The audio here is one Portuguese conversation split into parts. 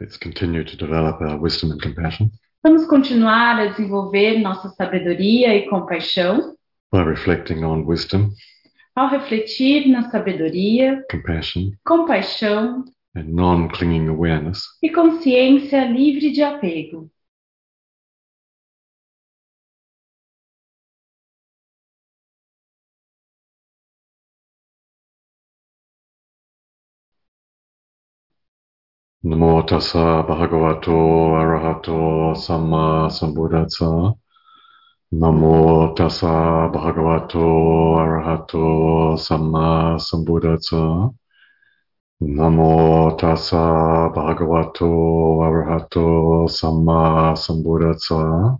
Let's continue to develop our wisdom and compassion Vamos continuar a desenvolver nossa sabedoria e compaixão by reflecting on wisdom, ao refletir na sabedoria, compassion, compaixão and non clinging awareness. e consciência livre de apego. Namo tassa bhagavato arahato samma sambuddhassa. Namo tassa bhagavato arahato samma sambuddhassa. Namo tassa bhagavato arahato samma sambuddhassa.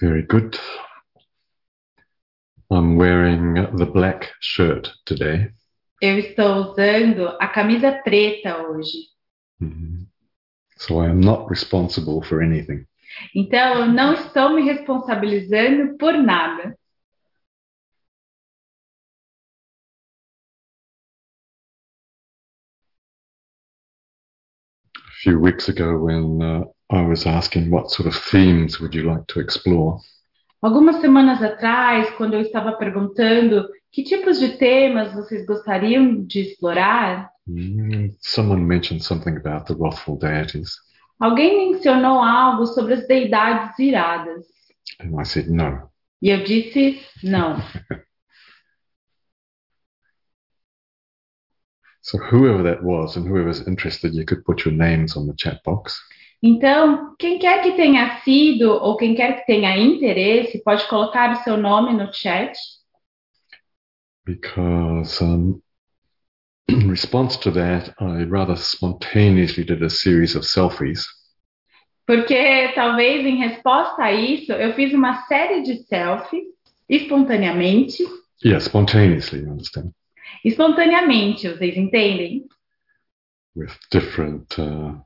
Very good. I'm wearing the black shirt today. Eu estou usando a camisa preta hoje. Mhm. So I am not responsible for anything. Então, eu não estou me responsabilizando por nada. A few weeks ago, when uh, I was asking what sort of themes would you like to explore, Algumas semanas atrás, quando eu estava perguntando que tipos de temas vocês gostariam de explorar, mm, someone mentioned something about the wrathful deities. alguém mencionou algo sobre as deidades iradas. And I said, no. E eu disse não. So whoever that was and whoever's interested, you could put your names on the chat box. Então, quem quer que tenha sido ou quem quer que tenha interesse, pode colocar o seu nome no chat, because um, in response to that, I rather spontaneously did a series of selfies. porque talvez em resposta a isso eu fiz uma série de selfies espontaneamente. Yeah, spontaneously, you understand, Espontaneamente, vocês entendem? with different uh,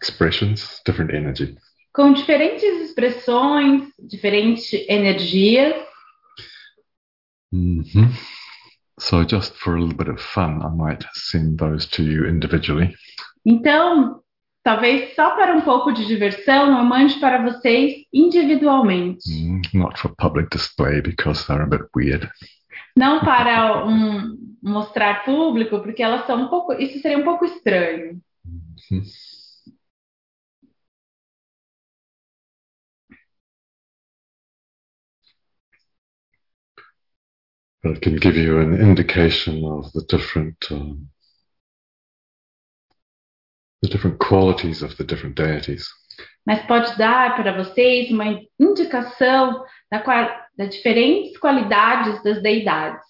expressions, different energy. Com diferentes expressões, diferentes energias. hmm So, just for a little bit of fun, I might send those to you individually. Então, talvez só para um pouco de diversão, eu mande para vocês individualmente. Mm, not for public display because they're a bit weird. Não para um, mostrar público, porque elas são um pouco. Isso seria um pouco estranho. Mhm. But it can give you an indication of the different um, the different qualities of the different deities. Mas pode dar para vocês uma indicação da das diferentes qualidades das deidades.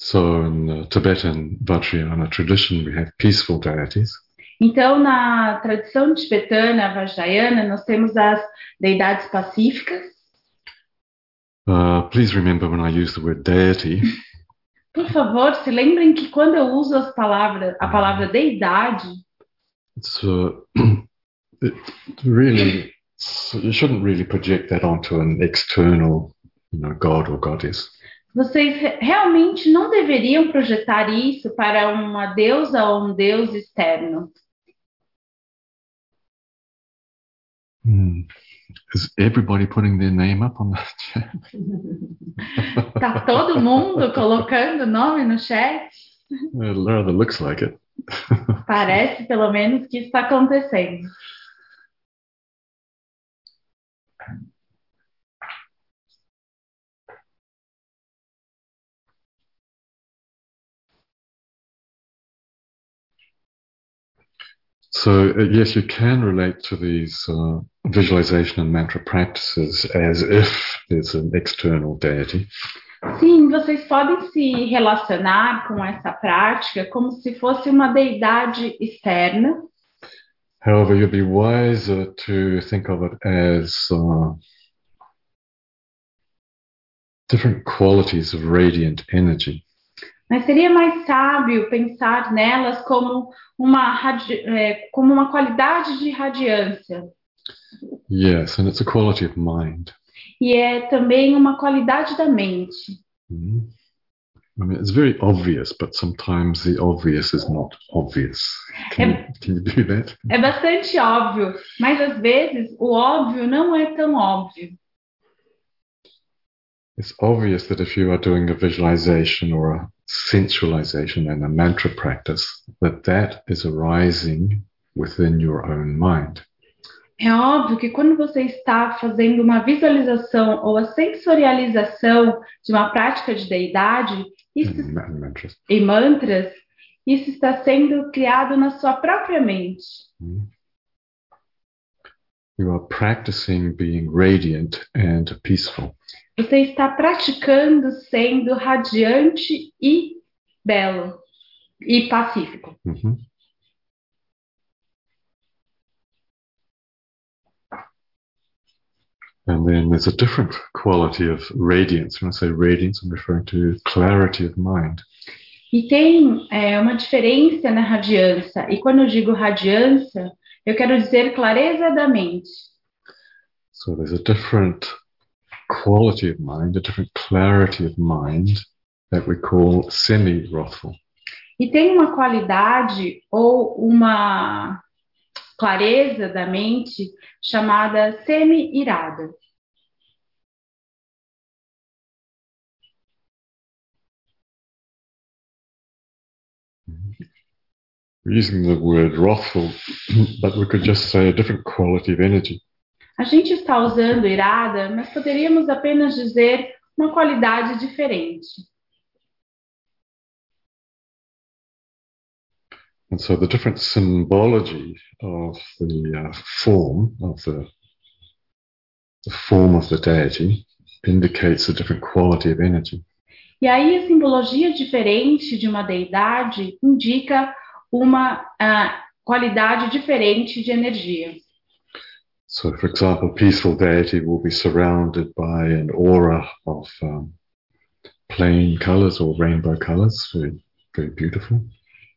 So in the Tibetan Vajrayana tradition, we have peaceful deities, Então, na tradição tibetana, vajrayana, nós temos as deidades pacíficas. Uh, please remember when I use the word deity, Por favor, se lembrem que quando eu uso as palavras, a palavra deidade, it's uh, it really you shouldn't really project that onto an external, you know, god or goddess. vocês re- realmente não deveriam projetar isso para uma deusa ou um deus externo. Hmm. Is everybody putting their name up on the chat? Tá todo mundo colocando nome no chat? It rather looks like it. Parece, pelo menos, que está acontecendo. So uh, yes, you can relate to these uh, visualization and mantra practices as if there's an external deity. Sim, vocês podem se relacionar com essa prática como se fosse uma deidade externa, However, you'd be wiser to think of it as uh, different qualities of radiant energy. Mas seria mais sábio pensar nelas como uma, é, como uma qualidade de radiância. Yes, and it's a quality of mind. E é também uma qualidade da mente. Mhm. I mean, it's very obvious, but sometimes the obvious is not obvious. Can, you, can you do that? É bastante óbvio, mas às vezes o óbvio não é tão óbvio. It's obvious that if you are doing a visualization or a sensualization and a mantra practice, that that is arising within your own mind. É óbvio que quando você está fazendo uma visualização ou a sensorialização de uma prática de deidade isso, mm-hmm. mantras. e mantras, isso está sendo criado na sua própria mente. Mm-hmm. You are practicing being radiant and peaceful. Você está praticando sendo radiante e belo e pacífico. Mhm. And then there's a different quality of radiance. When I say radiance, I'm referring to clarity of mind. E tem é, uma diferença na radiância. E quando eu digo radiância, eu quero dizer clareza da mente. So there's a different quality of mind, a different clarity of mind that we call semi-wrathful. E tem uma qualidade ou uma clareza da mente chamada semi-irada. We're using the word wrathful, but we could just say a different quality of energy. A gente está usando irada, mas poderíamos apenas dizer uma qualidade diferente. And so the different symbology of the uh, form of the the form of the deity indicates a different quality of energy. E aí a simbologia diferente de uma deidade indica uma ah, qualidade diferente de energia. So, for example, peaceful deity will be surrounded by an aura of um, plain colors or rainbow colors, very, very beautiful.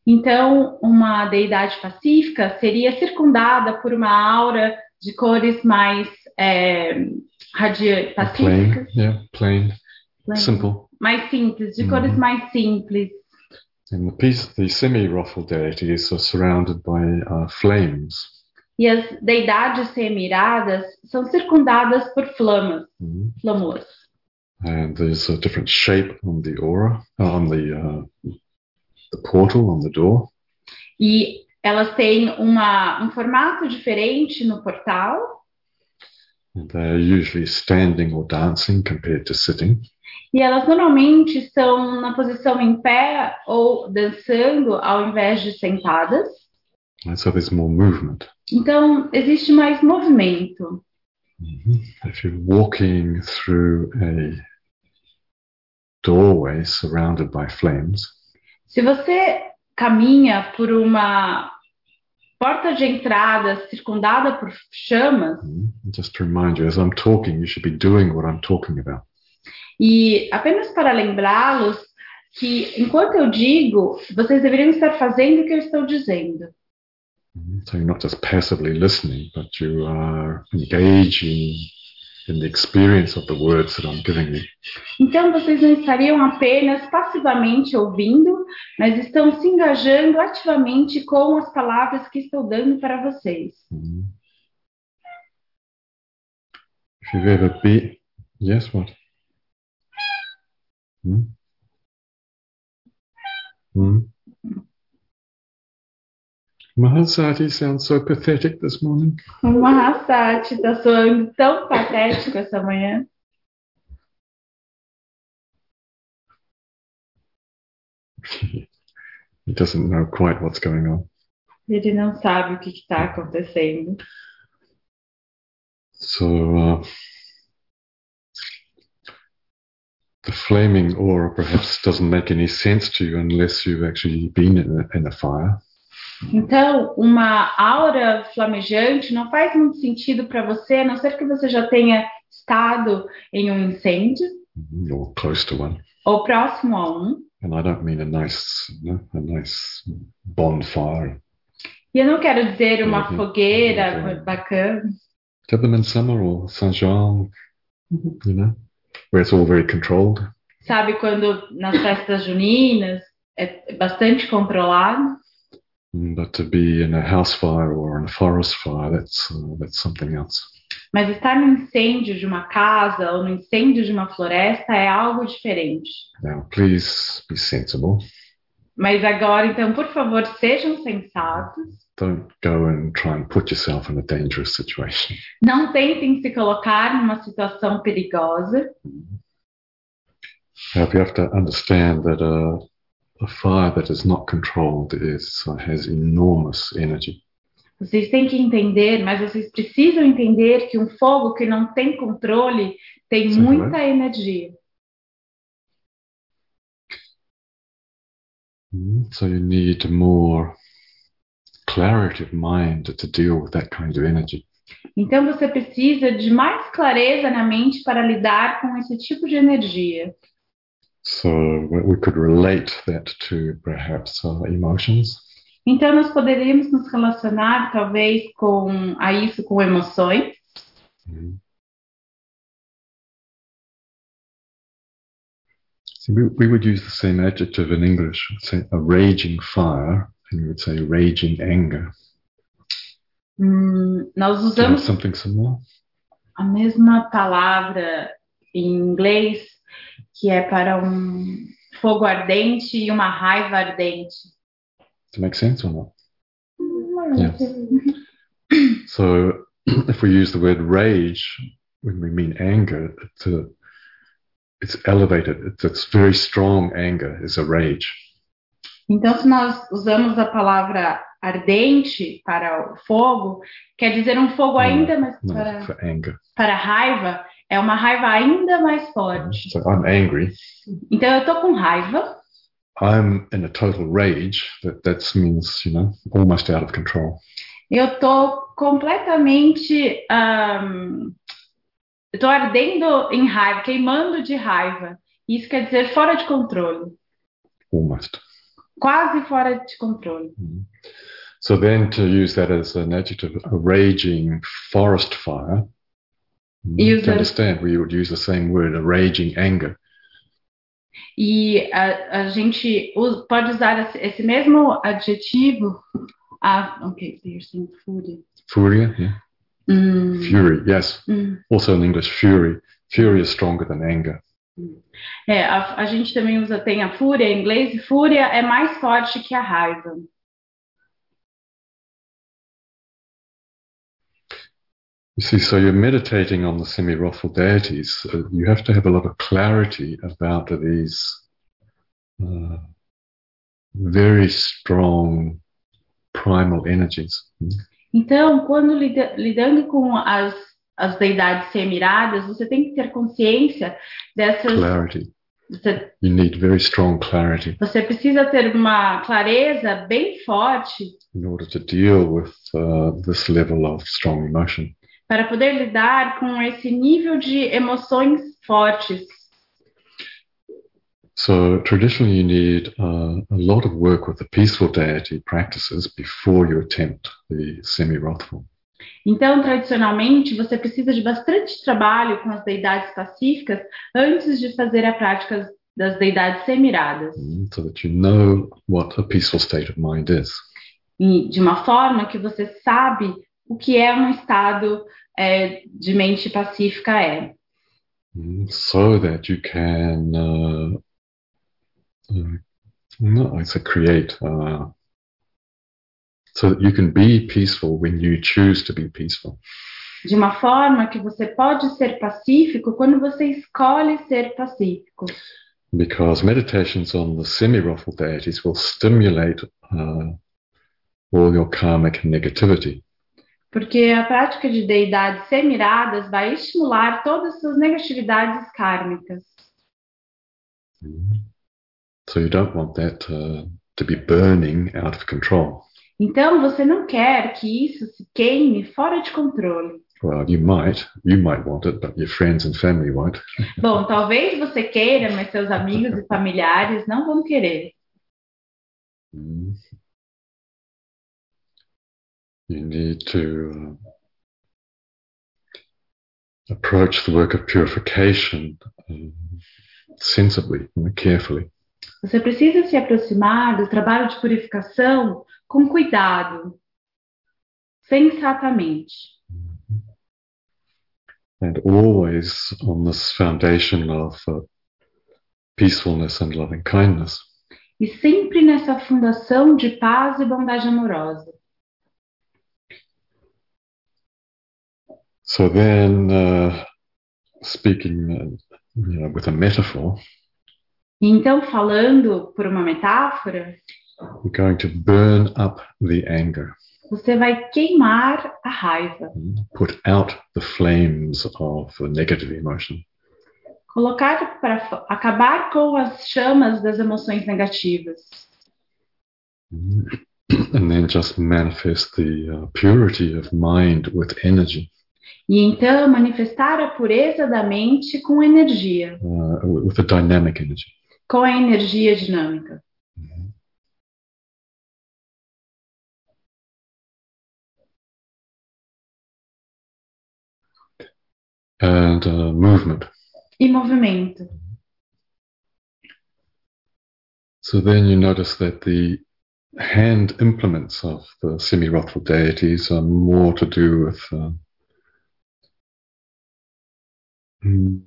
Então, uma deidade pacífica seria circundada por uma aura de cores mais é, radia- Plain, pacíficas, yeah, plain, plain, simple. mais simples, de Uhum. cores mais simples. And the peace, the semi-ruffled deities are surrounded by uh, flames. E as deidades semiradas são circundadas por flamas, Mhm. flâmulas. And there's a different shape on the aura, uh, on the uh, the portal on the door. E elas têm uma, um formato diferente no portal. They're usually standing or dancing compared to sitting. E elas normalmente estão na posição em pé ou dançando ao invés de sentadas. And so there's more movement. Então, existe mais movimento. If you're walking through a doorway surrounded by flames, Se você caminha por uma porta de entrada circundada por chamas, mm, just to remind you, as I'm talking, you should be doing what I'm talking about. e apenas para lembrá-los que enquanto eu digo, vocês deveriam estar fazendo o que eu estou dizendo. Mhm. So you're not just passively listening, but you are engaging in the experience of the words that I'm giving you. Então, vocês não estariam apenas passivamente ouvindo, mas estão se engajando ativamente com as palavras que estou dando para vocês. Mhm. If you've ever been, yes, what? Hmm? Hmm? Mahasati sounds so pathetic this morning. Mahasati está soando tão patético essa manhã. he doesn't know quite what's going on. Ele não sabe o que está acontecendo. So, uh, the flaming aura perhaps doesn't make any sense to you unless you've actually been in a, in a fire. Então, uma aura flamejante não faz muito sentido para você, a não ser que você já tenha estado em um incêndio Mhm, or close to one. ou próximo a um. And I don't mean a nice, a nice bonfire. E eu não quero dizer uma Uhum. fogueira Uhum. bacana, have them in summer or Saint Jean, you know, where it's all very controlled? sabe, quando nas festas juninas é bastante controlado. But to be in a house fire or in a forest fire, that's uh, that's something else. Mas estar no incêndio de uma casa ou no incêndio de uma floresta é algo diferente. Now, please be sensible. Mas agora, então, por favor, sejam sensatos. Don't go and try and put yourself in a dangerous situation. Não tentem se colocar numa situação perigosa. Now, you have to understand that uh, a fire that is not controlled is has enormous energy. Vocês têm que entender, mas vocês precisam entender que um fogo que não tem controle tem Sim, muita energia. Mm, So you need more clarity of mind to deal with that kind of energy. Então você precisa de mais clareza na mente para lidar com esse tipo de energia. So we could relate that to perhaps uh, emotions. Então nós poderíamos nos relacionar talvez com a isso com emoções. Mhm. See, we, we would use the same adjective in English, say a raging fire, and you would say raging anger. Hum, nós Do you have usamos something similar? a mesma palavra em inglês que é para um fogo ardente e uma raiva ardente. To make sense or not? Yeah. So if we use the word rage when we mean anger, it's, a, it's elevated. It's, it's very strong anger is a rage. Então, se nós usamos a palavra ardente para o fogo, quer dizer um fogo ainda mais No, para, para raiva, é uma raiva ainda mais forte. So I'm angry. Então, eu tô com raiva, I'm in a total rage. That that means you know almost out of control. eu tô completamente. ahm, eu tô ardendo em raiva, queimando de raiva. Isso quer dizer fora de controle, Almost. quase fora de controle. So then to use that as an adjective, a raging forest fire. It- understand, we would use the same word, a raging anger. E a, a gente pode usar esse, mesmo adjetivo. Ah, ok, so you're saying fury. Yeah. Hum, Fury, yes. hum. Also in English, fury. Fury is stronger than anger. É, a, a gente também usa, tem a fúria em inglês, fúria é mais forte que a raiva. You see, so you're meditating on the semi-Rothel deities. Uh, you have to have a lot of clarity about these uh, very strong primal energies. Então, quando lidando com as, as deidades semiradas, você tem que ter consciência dessas. Clarity. Você, You need very strong clarity você precisa ter uma clareza bem forte in order to deal with uh, this level of strong emotion. Para poder lidar com esse nível de emoções fortes. So traditionally, you need uh, a lot of work with the peaceful deity practices before you attempt the semi-Rothful. Então, tradicionalmente, você precisa de bastante trabalho com as deidades pacíficas antes de fazer a prática das deidades semiradas, mm, so that you know what a peaceful state of mind is. e de uma forma que você sabe o que é um estado é, de mente pacífica é, so that you can uh, uh, no, I say create uh, so that you can be peaceful when you choose to be peaceful. de uma forma que você pode ser pacífico quando você escolhe ser pacífico. Because meditations on the semi-Rothful deities will stimulate uh, all your karmic negativity. Porque a prática de deidades semiradas vai estimular todas as suas negatividades kármicas. So you don't want that uh, to be burning out of control. Então, você não quer que isso se queime fora de controle. Well, you might, you might want it, but your friends and family won't. Bom, talvez você queira, mas seus amigos e familiares não vão querer. Mm. You need to uh, approach the work of purification um, sensibly and carefully. Você precisa se aproximar do trabalho de purificação com cuidado, sensatamente. and always on this foundation of uh, peacefulness and loving kindness. E sempre nessa fundação de paz e bondade amorosa. So then, uh, speaking uh, you know, with a metaphor, então, falando por uma metáfora, you're going to burn up the anger, você vai queimar a raiva, put out the flames of the negative emotion, colocar para acabar com as chamas das emoções negativas. and then just manifest the uh, purity of mind with energy, E então manifestar a pureza da mente com energia, uh, with a dynamic energy. com a energia dinâmica. And uh, movement. E movimento. So then you notice that the hand implements of the semi-wrathful deities are more to do with uh, mm,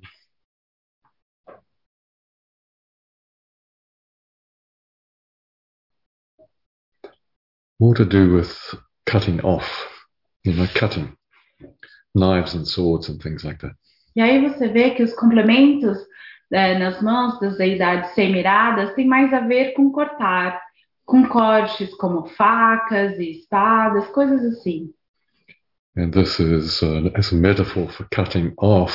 more to do with cutting off, you know, cutting knives and swords and things like that. E aí você vê que os complementos né, nas mãos das deidades semiradas têm mais a ver com cortar, com cortes como facas e espadas, coisas assim. And this is uh, as a metaphor for cutting off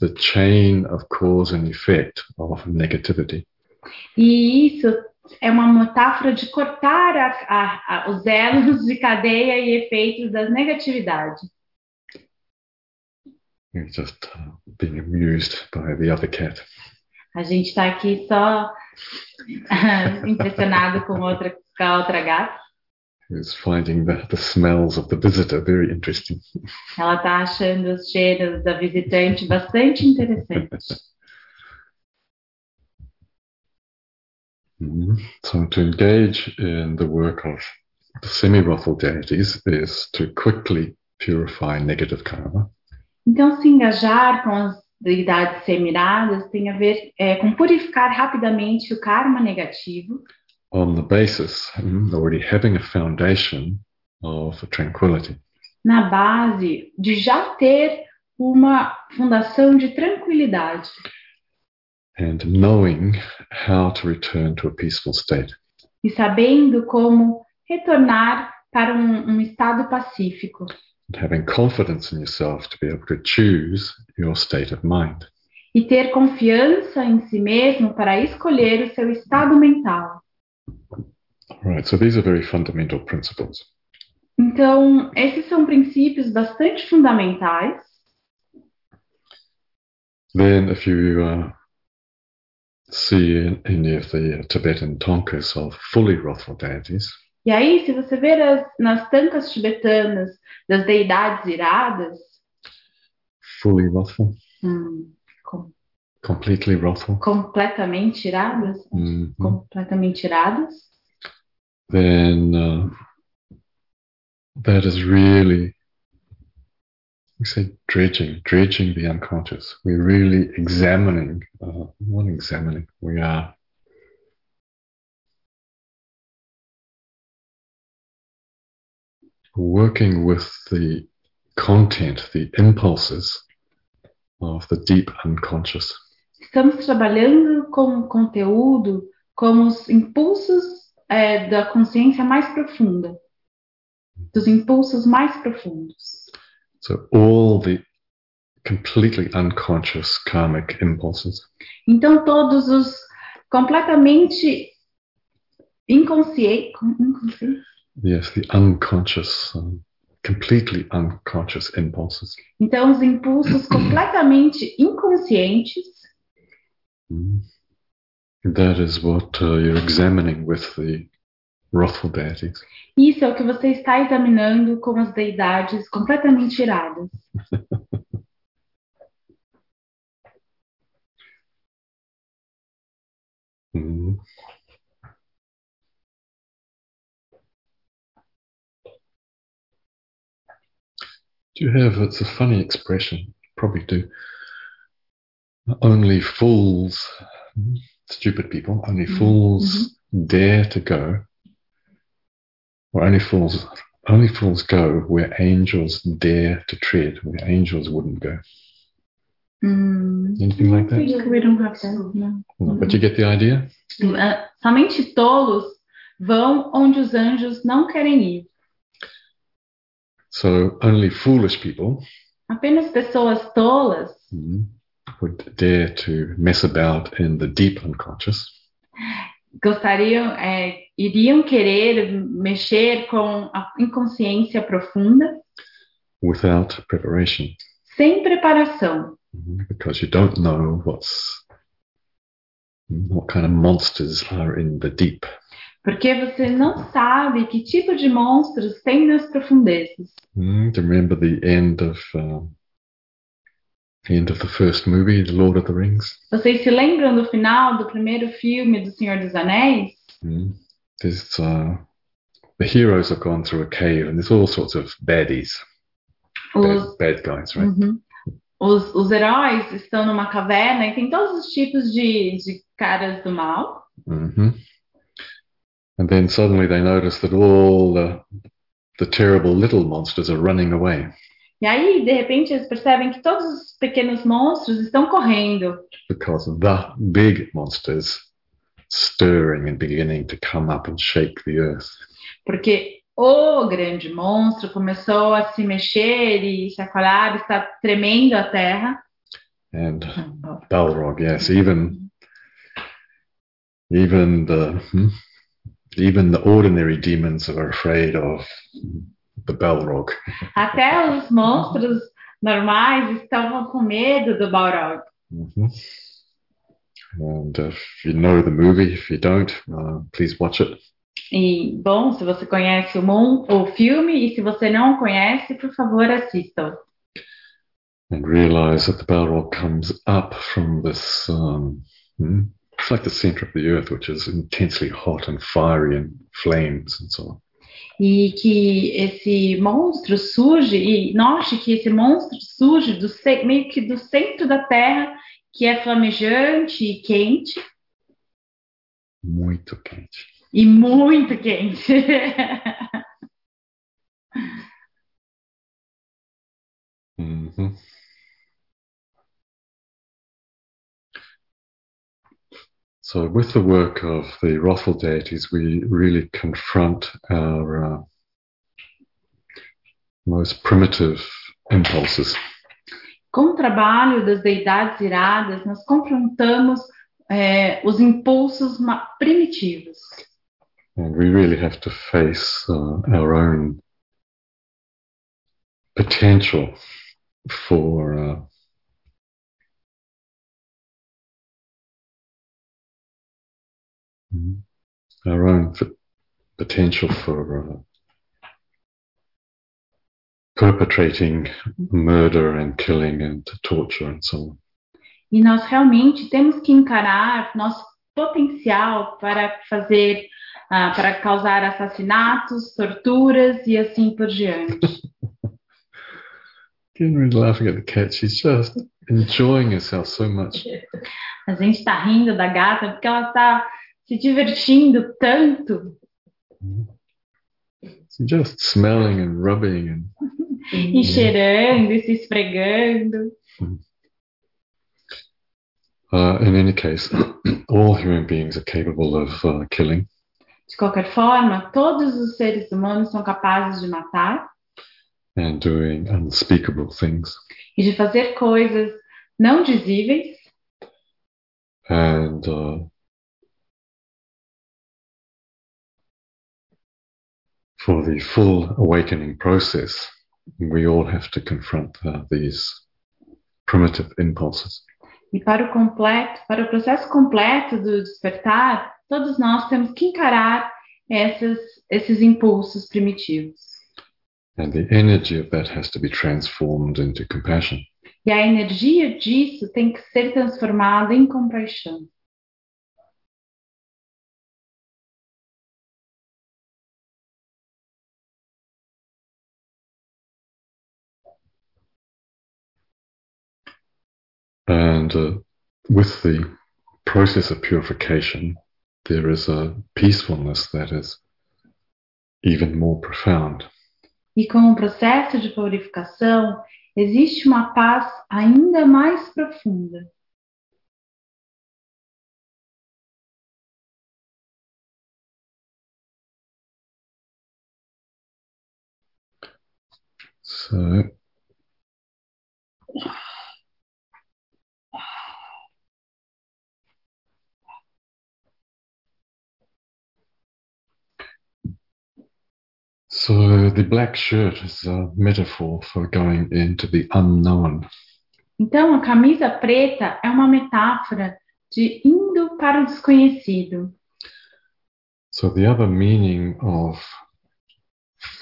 the chain of cause and effect of negativity. E isso é uma metáfora de cortar a- a- a- os elos de cadeia e efeitos das negatividades. You're just uh, being amused by the other cat. A gente está aqui só impressionado com outra, com a outra gata. Who's finding the, the smells of the visitor very interesting. Ela está achando os cheiros da visitante bastante interessantes. Mhm. So to engage in the work of the semi-wrathful deities is to quickly purify negative karma Então, se engajar com as deidades semiradas tem a ver é, com purificar rapidamente o karma negativo, on the basis already having a foundation of tranquility. na base de já ter uma fundação de tranquilidade and knowing how to return to a peaceful state. e sabendo como retornar para um, um estado pacífico And having confidence in yourself to be able to choose your state of mind. e ter confiança em si mesmo para escolher o seu estado mental. Right, so these are very fundamental principles. Então, esses são princípios bastante fundamentais. Then, if you uh, see any of the Tibetan tonkas of fully wrathful deities, E aí, se você ver as- nas tankas tibetanas das deidades iradas, fully wrathful, hum, completely wrathful, completamente iradas, mhm, completamente iradas, then uh, that is really, we say dredging, dredging the unconscious. We're really examining, uh, not examining, we are working with the content, the impulses of the deep unconscious. Estamos trabalhando com o conteúdo como os impulsos é, da consciência mais profunda, dos impulsos mais profundos. So all the completely unconscious karmic impulses. Então, todos os completamente inconscientes, inconsciente, Yes, the unconscious um, completely unconscious impulses. Então, os impulsos completamente inconscientes. That is what uh, you're examining with the wrathful deities. isso é o que você está examinando com as deidades completamente iradas. Mm. Do you have, it's a funny expression, probably do. Only fools, stupid people, only Mhm, fools dare to go, or only fools, only fools go where angels dare to tread, where angels wouldn't go. Hum, Anything like that? think we don't have that, no. No, But you get the idea? Somente tolos vão onde os anjos não querem ir. So only foolish people Apenas pessoas tolas mm, would dare to mess about in the deep unconscious. gostariam, é, iriam querer mexer com a inconsciência profunda without preparation sem preparação, Mhm. because you don't know what's what kind of monsters are in the deep. porque você não sabe que tipo de monstros tem nas profundezas. Mm, remember the end of um, the end of the first movie, The Lord of the Rings? Vocês se lembram do final do primeiro filme do Senhor dos Anéis? Mm. There's uh, the heroes have gone through a cave, and there's all sorts of baddies, Os, bad, bad guys, right? Uhum. Os, os heróis estão numa caverna e tem todos os tipos de, de caras do mal. hmm And then suddenly they notice that all the the terrible little monsters are running away. E aí, de repente, eles percebem que todos os pequenos monstros estão correndo, because the big monsters stirring and beginning to come up and shake the earth. porque o grande monstro começou a se mexer e chacoalhar, está tremendo a terra. And Balrog, yes, even even the hmm, even the ordinary demons are afraid of the Balrog. Até os monstros normais estavam com medo do Balrog. hmm And if you know the movie, if you don't, uh, please watch it. E, bom, se você conhece o, mon, o filme e se você não conhece, por favor, assistam. and realize that the Balrog comes up from this. Um, hmm, it's like the center of the earth, which is intensely hot and fiery and flames and so on. E que esse monstro surge, e note que esse monstro surge do, meio que do centro da terra, que é flamejante e quente, Muito quente. e muito quente. hmm So, with the work of the wrathful deities, we really confront our uh, most primitive impulses. Com o trabalho das deidades iradas, nós confrontamos é, os impulsos primitivos. And we really have to face uh, our own potential for uh, our own potential for uh, perpetrating murder and killing and torture and so on. E nós realmente temos que encarar nosso potencial para fazer, ah, para causar assassinatos, torturas e assim por diante. Henry's laughing at the cat. She's just enjoying herself so much. A gente está rindo da gata porque ela está se divertindo tanto just smelling and rubbing and e cheirando e se esfregando. Uh, in any case, all human beings are capable of uh, killing, De qualquer forma, todos os seres humanos são capazes de matar and doing unspeakable things. e de fazer coisas não dizíveis. And uh, for the full awakening process, we all have to confront uh, these primitive impulses. E para o completo, para o processo completo do despertar, todos nós temos que encarar essas, esses impulsos primitivos. And the energy of that has to be transformed into compassion. E a energia disso tem que ser transformada em compaixão. And uh, with the process of purification, there is a peacefulness that is even more profound. E com o processo de purificação, existe uma paz ainda mais profunda. So, so the black shirt is a metaphor for going into the unknown. Então, a camisa preta é uma metáfora de indo para o desconhecido. So the other meaning of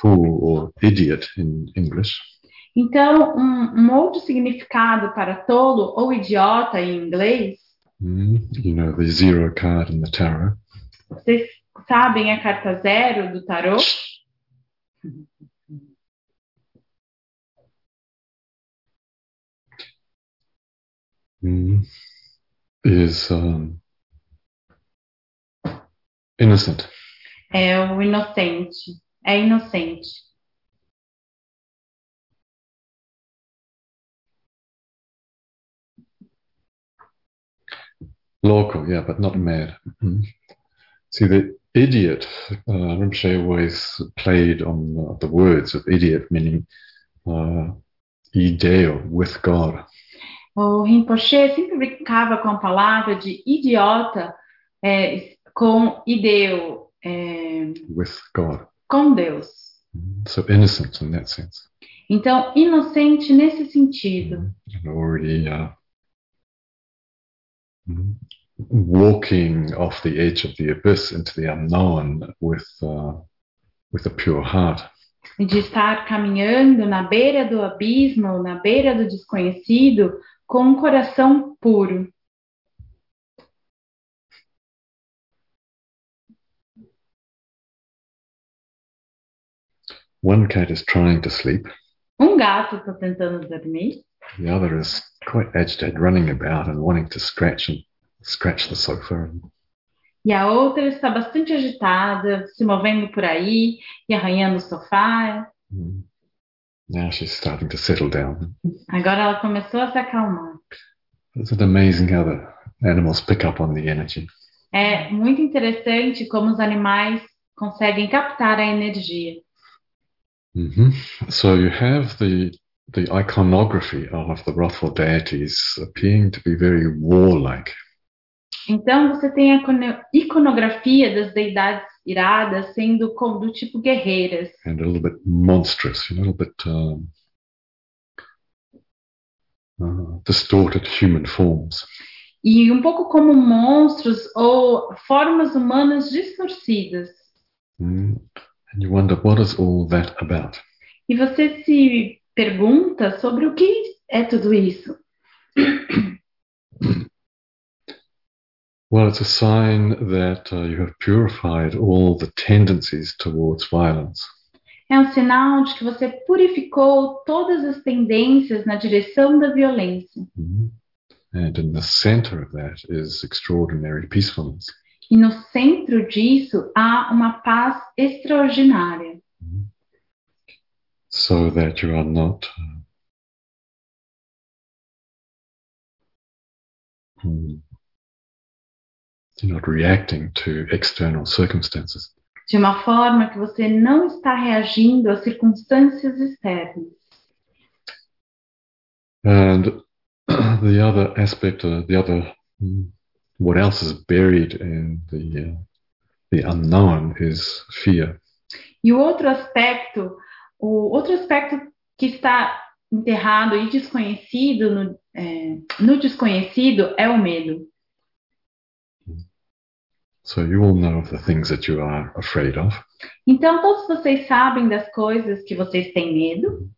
fool or idiot in English Então, um, um outro significado para tolo ou idiota em inglês, Mm, you know, the zero card in the tarot. vocês sabem a carta zero do tarô? Mm, is um, innocent. É o inocente. É inocente. Local, yeah, but not mad. Mm. See, the idiot, uh, Rinpoche always played on the words of idiot, meaning uh, ideo, with God. O Rinpoche sempre brincava com a palavra de idiota é, com ideu, é, with God. com Deus. So innocent in that sense. Então, inocente nesse sentido. And already uh, mm, walking off the edge of the abyss into the unknown with uh, with a pure heart. E de estar caminhando na beira do abismo, na beira do desconhecido, com um coração puro. One cat is trying to sleep. Um gato está tentando dormir, The other is quite agitated, running about and wanting to scratch and scratch the sofa. And, e a outra está bastante agitada, se movendo por aí e arranhando o sofá. mm, now she's starting to settle down. Agora ela começou a se acalmar. It's amazing how the animals pick up on the energy. É muito interessante como os animais conseguem captar a energia. hmm So you have the the iconography of the Rothwell deities appearing to be very warlike. Então você tem a icono- iconografia das deidades iradas sendo do tipo guerreiras and a little bit monstrous, a little bit um, uh, distorted human forms. e um pouco como monstros ou formas humanas distorcidas. Mm. And you wonder, what is all that about? E você se pergunta sobre o que é tudo isso. Well, it's a sign that uh, you have purified all the tendencies towards violence. É um sinal de que você purificou todas as tendências na direção da violência. Mhm. And in the center of that is extraordinary peacefulness. E no centro disso há uma paz extraordinária, So that you are not uh, mm, you're not reacting to external circumstances. de uma forma que você não está reagindo às circunstâncias externas. And the other aspect, uh, the other, mm, what else is buried in the uh, the unknown is fear. E o outro aspecto, o outro aspecto que está enterrado e desconhecido no, é, no desconhecido é o medo. So you all know of the things that you are afraid of, Então, todos vocês sabem das coisas que vocês têm medo,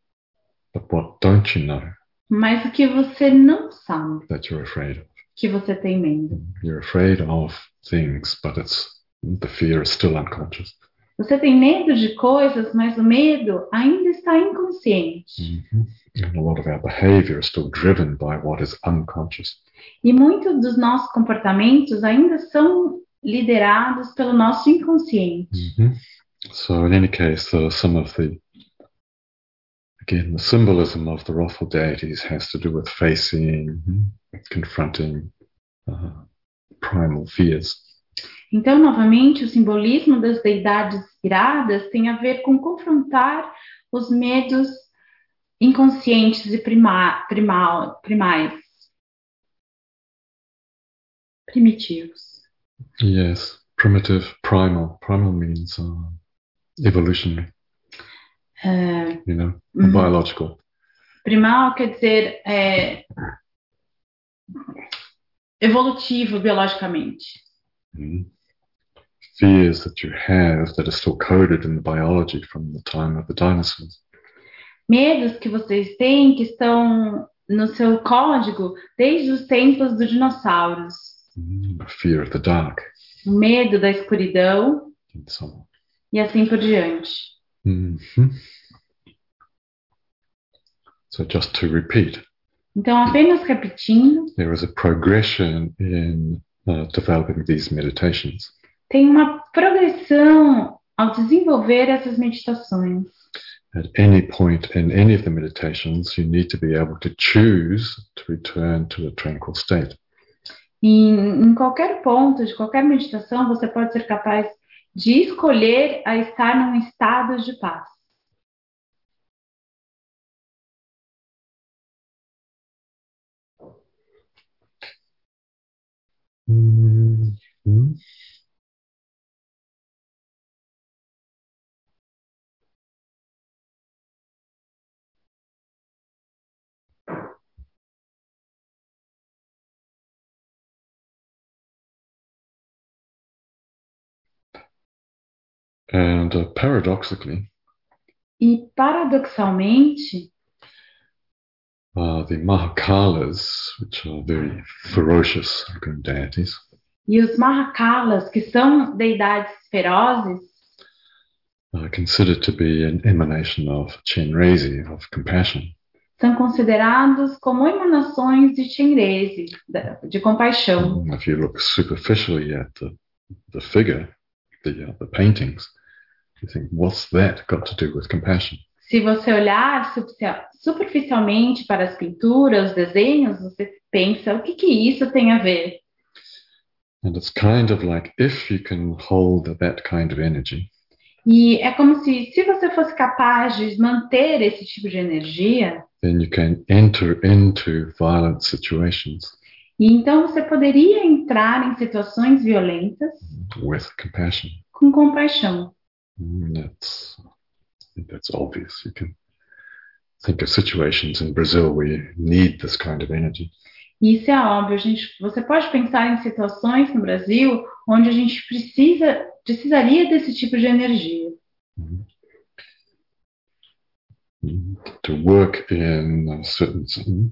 but what don't you know mas o que você não sabe that you're afraid of? que você tem medo. You're afraid of things, but it's the fear is still unconscious. Você tem medo de coisas, mas o medo ainda está inconsciente. And a lot of our behavior is still driven by what is unconscious. E muitos dos nossos comportamentos ainda são liderados pelo nosso inconsciente. Mhm. So, in any case, uh, some of the again the symbolism of the Rothel deities has to do with facing, mhm, confronting uh, primal fears. Então, novamente, o simbolismo das deidades iradas tem a ver com confrontar os medos inconscientes e prima, primal, primais. Primitivos. Yes, primitive, primal. Primal means uh, evolutionary. É, You know, Mhm. biological. primal quer dizer é, evolutivo biologicamente. Mhm. Fears that you have that are still coded in the biology from the time of the dinosaurs. Medos que vocês têm que estão no seu código desde os tempos dos dinossauros. Fear of the dark, medo da escuridão and so on. e assim por diante. Mhm. So, just to repeat, Então, apenas repetindo, there is a progression in uh, developing these meditations. tem uma progressão ao desenvolver essas meditações. At any point in any of the meditations, you need to be able to choose to return to a tranquil state. E em qualquer ponto de qualquer meditação, você pode ser capaz de escolher a estar num estado de paz. Mhm. And uh, paradoxically, E paradoxalmente, uh, the Mahakalas, which are very ferocious looking deities, e os Mahakalas, que são deidades ferozes, are considered to be an emanation of Chenrezi, of compassion. são considerados como emanações de Chenrezi, de compaixão. If you look superficially at the, the figure, the, uh, the paintings, you think, what's that got to do with compassion? Se você olhar superficia- superficialmente para as pinturas, os desenhos, você pensa, o que que isso tem a ver? And it's kind of like if you can hold that kind of energy, E é como se, se você fosse capaz de manter esse tipo de energia, then you can enter into violent situations e então você poderia entrar em situações violentas with compassion. com compaixão. Mm, That's, that's obvious. You can think of situations in Brazil where you need this kind of energy. Isso é óbvio, gente, você pode pensar em situações no Brasil onde a gente precisa, precisaria desse tipo de energia. Mm, To work in certain mm,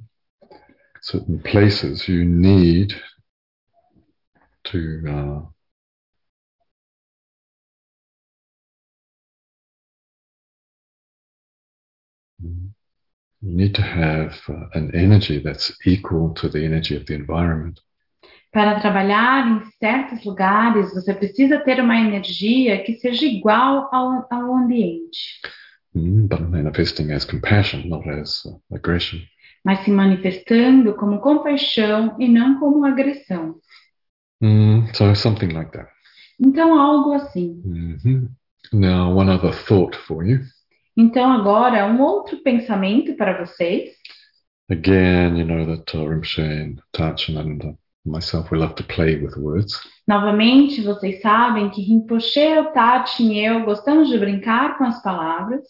certain places, you need to uh, you need to have uh, an energy that's equal to the energy of the environment. Para trabalhar em certos lugares, você precisa ter uma energia que seja igual ao, ao ambiente, Mm, but manifesting as compassion, not as uh, aggression. Mas se manifestando como compaixão e não como agressão. Mm, so something like that. Então, algo assim. hmm Now, one other thought for you. Então, agora, um outro pensamento para vocês. Again, you know that uh, Rinpoche and Tachin and uh, myself, we love to play with words. Novamente, vocês sabem que Rinpoche, o Tati e eu gostamos de brincar com as palavras.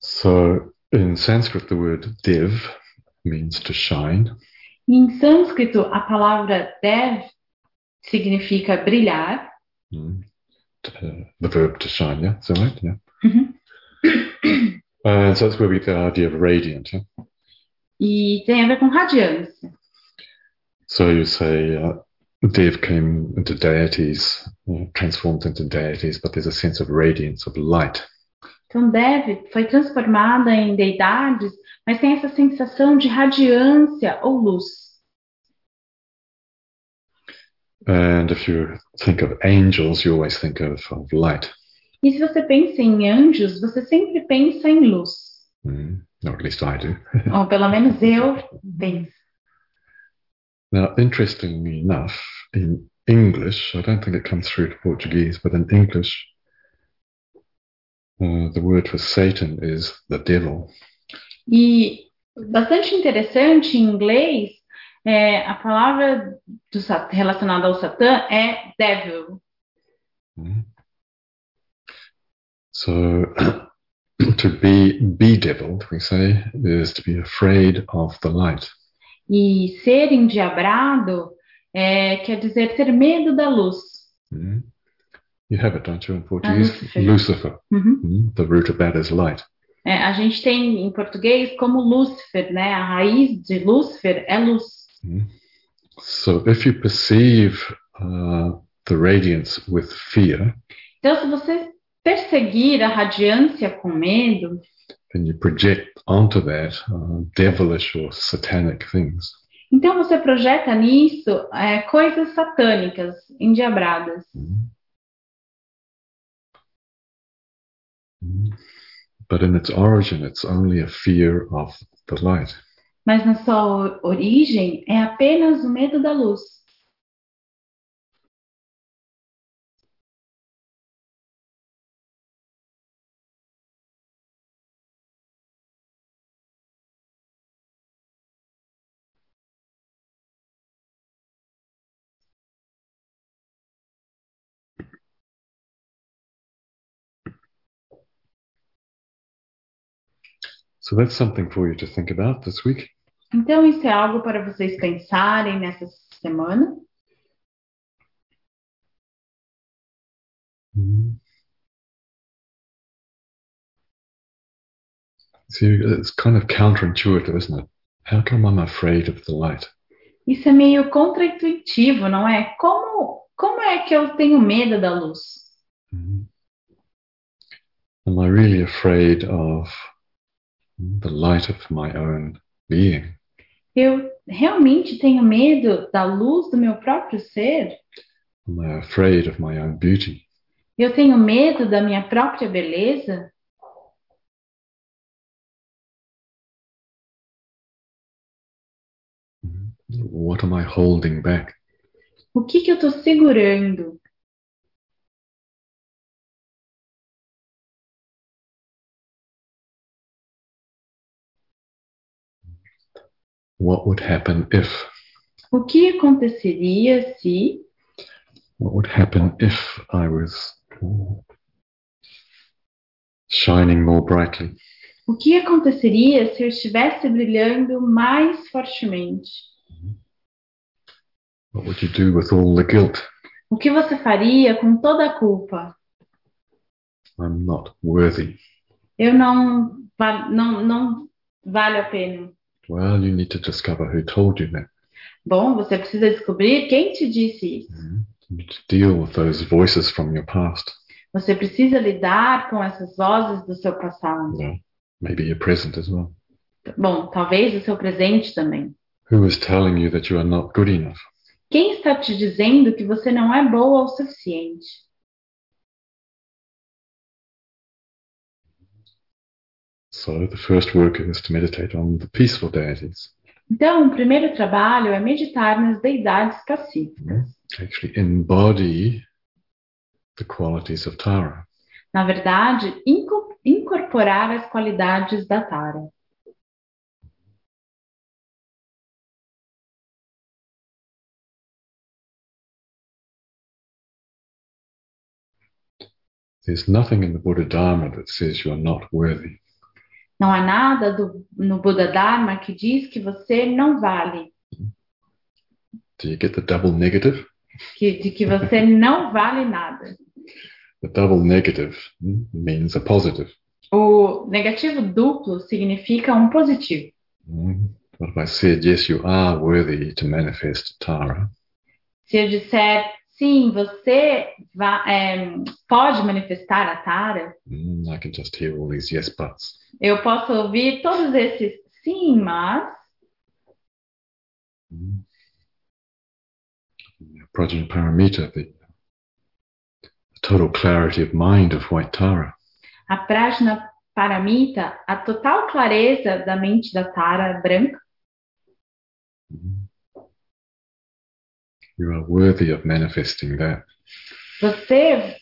So in Sanskrit, the word dev means to shine, em sânscrito, a palavra dev significa brilhar. Mm. Uh, the verb to shine, yeah, is that right? Yeah. Uhum. And so that's where we get the idea of radiant. Yeah? E tem a ver com radiância. So you say uh, Dev came into deities, uh, transformed into deities, but there's a sense of radiance, of light. Então, Dev foi transformada em deidades, mas tem essa sensação de radiância ou luz. And if you think of angels, you always think of, of light. E se você pensa em anjos, você sempre pensa em luz. Mm. Or at least I do. Ou pelo menos eu penso. Now, interestingly enough, in English, I don't think it comes through to Portuguese, but in English, uh, the word for Satan is the devil. E bastante interessante em inglês, é, a palavra do, relacionada ao Satã é devil. Mm. So, to be bedeviled, we say, is to be afraid of the light. E ser endiabrado é, quer dizer ter medo da luz. Mm. You have it, don't you, in Portuguese? Lucifer. Lucifer. Uhum. Mm. The root of that is light. É, a gente tem em português como Lúcifer, né? A raiz de Lúcifer é luz. So, if you perceive uh, the radiance with fear, Então, se você perseguir a radiância com medo, then you project onto that uh, devilish or satanic things. então você projeta nisso é, coisas satânicas, endiabradas. Mm. But in its origin, it's only a fear of the light. Mas na sua origem é apenas o medo da luz. So that's something for you to think about this week. Então, isso é algo para vocês pensarem nessa semana. Mm. See, it's kind of counterintuitive, isn't it? How come I'm afraid of the light? Isso é meio contraintuitivo, não é? Como, como é que eu tenho medo da luz? Mhm. Am I really afraid of the light of my own being? Eu realmente tenho medo da luz do meu próprio ser? Am I afraid of my own beauty? Eu tenho medo da minha própria beleza? What am I holding back? O que que eu estou segurando? What would happen if? O que aconteceria se? What would happen if I was shining more brightly? O que aconteceria se eu estivesse brilhando mais fortemente? What would you do with all the guilt? O que você faria com toda a culpa? I'm not worthy. Eu não, não, não vale a pena. Well, you need to discover who told you that. Bom, você precisa descobrir quem te disse isso. Mhm. You need to deal with those voices from your past. Você precisa lidar com essas vozes do seu passado. Well, maybe your present as well. Bom, talvez o seu presente também. Who is telling you that you are not good enough? Quem está te dizendo que você não é boa o suficiente? So the first work is to meditate on the peaceful deities. Então, o primeiro trabalho é meditar nas deidades pacíficas. Hmm. Actually embody the qualities of Tara. Na verdade, incorporar as qualidades da Tara. There's nothing in the Buddha Dharma that says you're not worthy. Não há nada do, no Buda Dharma que diz que você não vale, Do you get the double negative? que, de que você não vale nada. The double negative means a positive. O negativo duplo significa um positivo. Mm. What if I said, yes, you are worthy to manifest Tara? Se eu disser, sim, você va- é, pode manifestar a Tara, Mm, I can just hear all these yes buts. eu posso ouvir todos esses sim, mas, Mm. Prajna Paramita, the total clarity of mind of White Tara. a Prajna Paramita, a total clareza da mente da Tara branca, You are worthy of manifesting that. você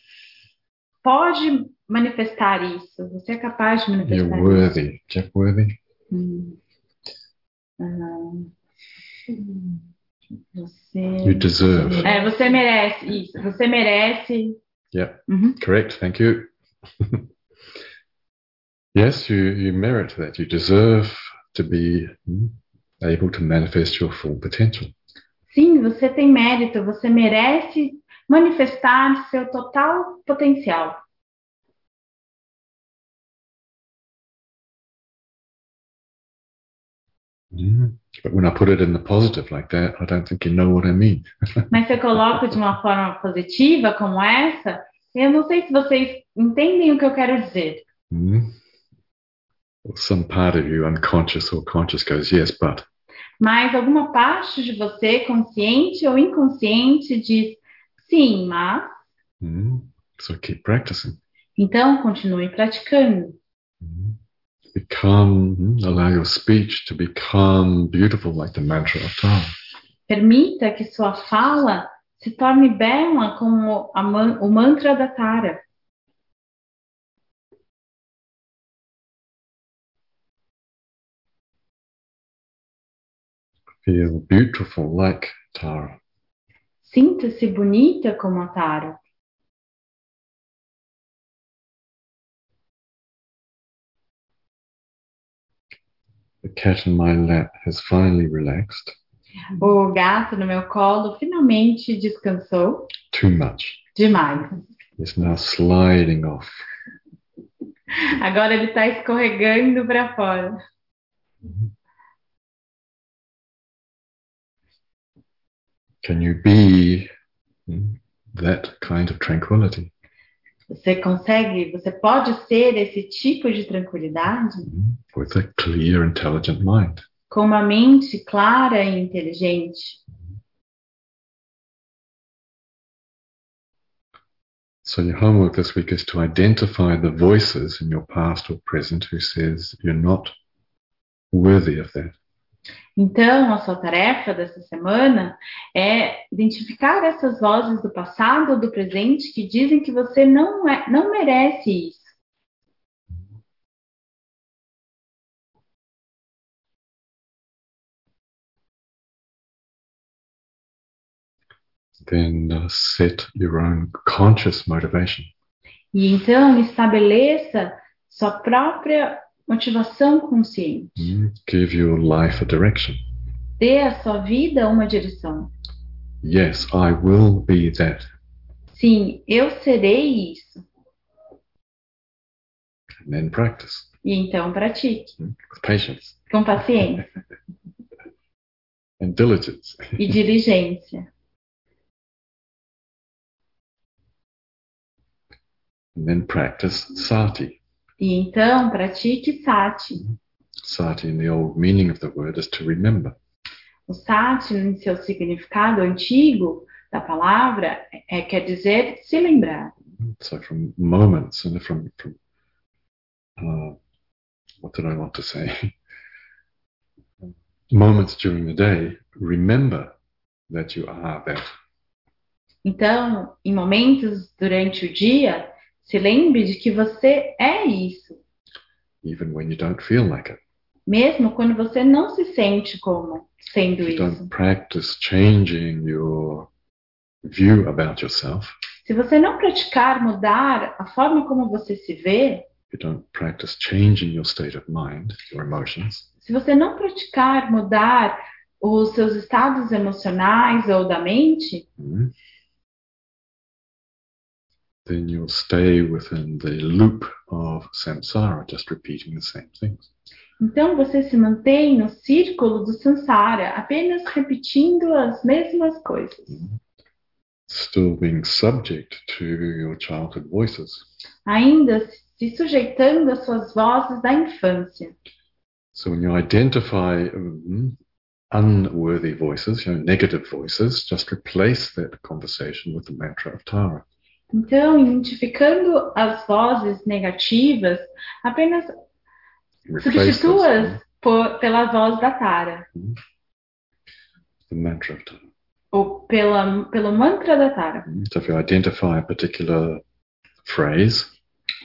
pode manifestar isso, você é capaz de manifestar. You're manifestar isso. worthy. Jeff worthy? Hum. Você... You deserve. É, você merece isso. Você merece. Yep, Uhum. correct. Thank you. yes, you, you merit that. You deserve to be able to manifest your full potential. Sim, você tem mérito. Você merece manifestar seu total potencial. But when I put it in the positive like that, I don't think you know what I mean. Mas se eu coloco de uma forma positiva como essa, eu não sei se vocês entendem o que eu quero dizer. Mm. Or some part of you, unconscious or conscious, goes, yes, but. Mas alguma parte de você, consciente ou inconsciente, diz sim, mas. Mm. So keep practicing. Então continue praticando. Mm. Become, mm, allow your speech to become beautiful like the mantra of Tara. Permita que sua fala se torne bela como man- o mantra da Tara. Feel beautiful like Tara. Sinta-se bonita como a Tara. The cat in my lap has finally relaxed O gato no meu colo finalmente descansou too much. demais. It's now sliding off. Agora ele está escorregando para fora. Can you be that kind of tranquility Você consegue, você pode ser esse tipo de tranquilidade mm, with a clear, intelligent mind? com uma mente clara e inteligente. So your homework this week is to identify the voices in your past or present who says you're not worthy of that. Então, a sua tarefa dessa semana é identificar essas vozes do passado ou do presente que dizem que você não, é, não merece isso. Then uh, set your own conscious motivation. E então estabeleça sua própria motivação consciente. Mm, Give your life a direction. Dê à sua vida uma direção. Yes, I will be that. Sim, eu serei isso. And then practice E então pratique with patience com paciência and diligence. e diligência. And then practice sati. E então pratique sati. Sati, in the old meaning of the word, is to remember. O sati, em seu significado antigo da palavra, é, quer dizer se lembrar. So from moments and from from uh, what did I want to say? moments during the day, remember that you are that. Então, em momentos durante o dia, se lembre de que você é isso, even when you don't feel like it. mesmo quando você não se sente como sendo If you isso. don't practice changing your view about yourself, Se você não praticar mudar a forma como você se vê, you don't practice changing your state of mind, your emotions, Se você não praticar mudar os seus estados emocionais ou da mente, mm, then you'll stay within the loop of samsara, just repeating the same things. então você se mantém no círculo do samsara, apenas repetindo as mesmas coisas. Still being subject to your childhood voices. Ainda se sujeitando às suas vozes da infância. So when you identify mm, unworthy voices, you know, negative voices, just replace that conversation with the mantra of Tara. Então, identificando as vozes negativas, apenas substitua-as por- pela voz da Tara, the mantra of Tara. ou pela, pelo mantra da Tara. So if you identify a particular phrase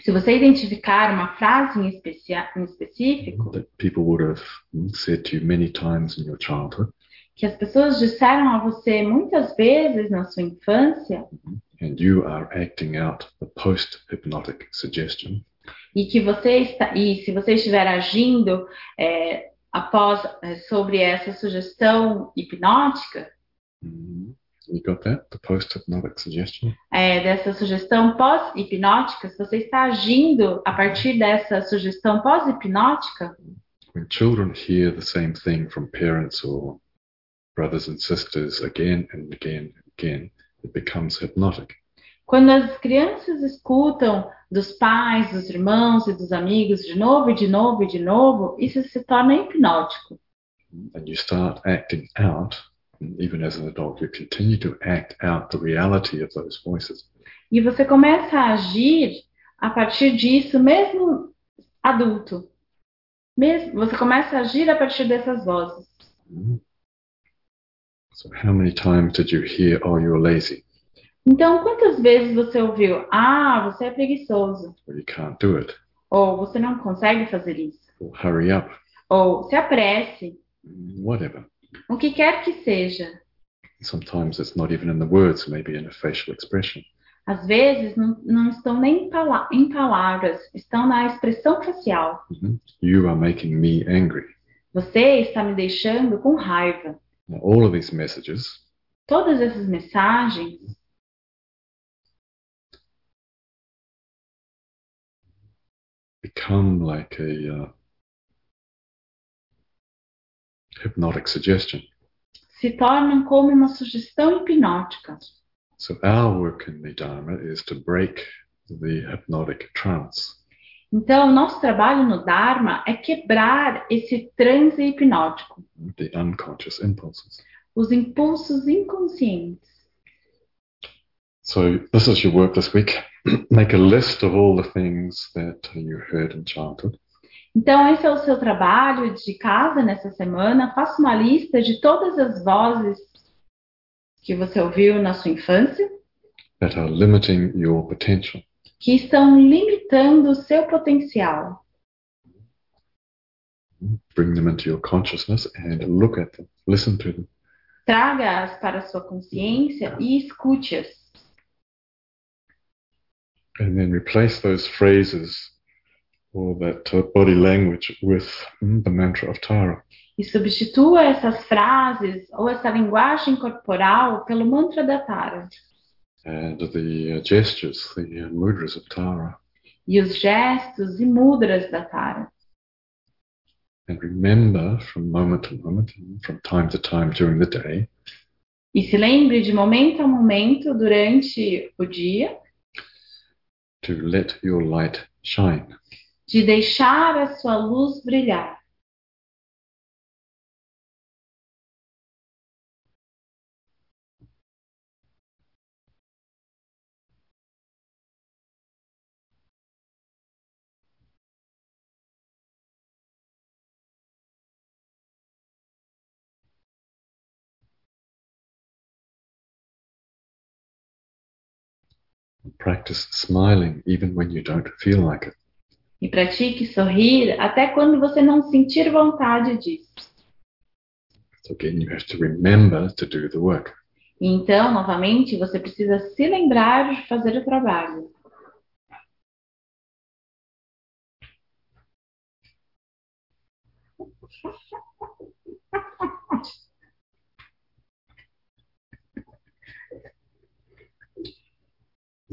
Se você identificar uma frase em, em específico, that people would have mm, said to you many times in your childhood, que as pessoas disseram a você muitas vezes na sua infância, and you are acting out the post-hypnotic suggestion, e que você está, e se você estiver agindo é, após sobre essa sugestão hipnótica, mm, you got that? The post-hypnotic suggestion? é, dessa sugestão pós-hipnótica, se você está agindo a partir dessa sugestão pós-hipnótica, When children hear the same thing from parents or brothers and sisters again and again and again, it becomes hypnotic. quando as crianças escutam dos pais, dos irmãos e dos amigos de novo e de novo e de novo, isso se torna hipnótico. And you start acting out, even as an adult, you continue to act out the reality of those voices. E você começa a agir a partir disso, mesmo adulto. Mesmo, você começa a agir a partir dessas vozes. Mm. So, how many times did you hear, oh, you're lazy, Então, quantas vezes você ouviu, ah, você é preguiçoso, or you can't do it, ou você não consegue fazer isso, or hurry up, ou se apresse, whatever? o que quer que seja. Sometimes it's not even in the words, maybe in a facial expression. Às vezes não, não estão nem em, pala- em palavras, estão na expressão facial. Mhm. You are making me angry. Você está me deixando com raiva. Now, all of these messages Todas essas mensagens become like a uh, hypnotic suggestion. se tornam como uma sugestão hipnótica. So our work in the Dharma is to break the hypnotic trance. Então, nosso trabalho no Dharma é quebrar esse transe hipnótico, the unconscious impulses. os impulsos inconscientes. So this is your work this week. Make a list of all the things that you heard in childhood Então, esse é o seu trabalho de casa nessa semana. Faça uma lista de todas as vozes que você ouviu na sua infância that are limiting your potential. Que estão limitando o seu potencial. Bring them into your consciousness and look at them, listen to them. Traga-as para a sua consciência e escute-as. And then replace those phrases or that uh, body language with mm, the mantra of Tara. E substitua essas frases ou essa linguagem corporal pelo mantra da Tara. And the uh, gestures, the uh, mudras of Tara. E os gestos e mudras da Tara. And remember from moment to moment, from time to time during the day, E se lembre de momento a momento durante o dia to let your light shine. de deixar a sua luz brilhar. Practice smiling even when you don't feel like it. E pratique sorrir até quando você não sentir vontade disso. Again, you have to remember to do the work. Então, novamente, você precisa se lembrar de fazer o trabalho.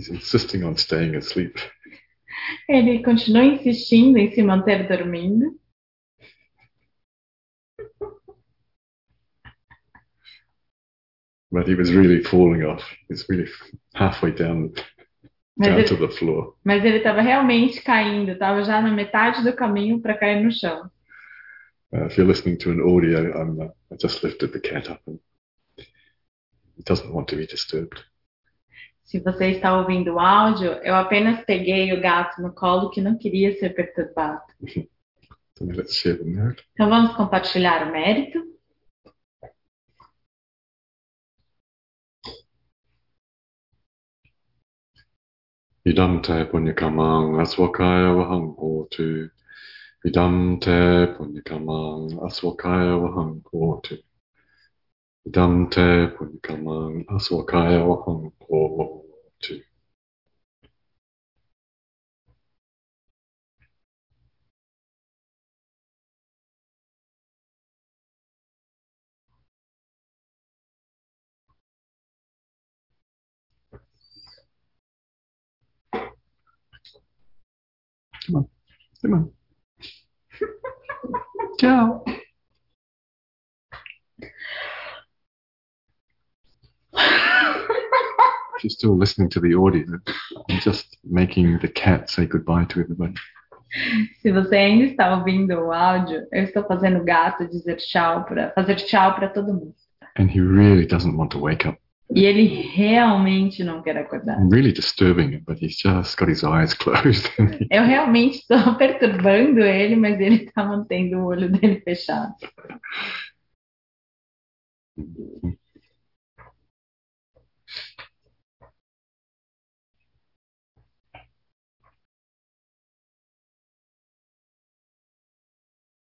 He's insisting on staying asleep. Ele continua insistindo em se manter dormindo. But he was really falling off. He's really halfway down, Mas down to ele, the floor. mas ele estava realmente caindo, estava já na metade do caminho para cair no chão. Uh, if you're listening to an audio, I'm, uh, I just lifted the cat up and he doesn't want to be disturbed. Se você está ouvindo o áudio, eu apenas peguei o gato no colo que não queria ser perturbado. The merit. Então vamos compartilhar o mérito. Idam te punyakamang aswakaya vahang hotu. Idam te punyakamang aswakaya vahang hotu. Idam te punyakamang aswakaya vahang hotu. Come on, come on. Ciao. She's still listening to the audio. I'm just making the cat say goodbye to everybody. Se você ainda está ouvindo o áudio, eu estou fazendo o gato dizer tchau para fazer tchau para todo mundo. And he really doesn't want to wake up. E ele realmente não quer acordar. I'm really disturbing him, but he's just got his eyes closed. and Eu realmente estou perturbando ele, mas ele está mantendo o olho dele fechado.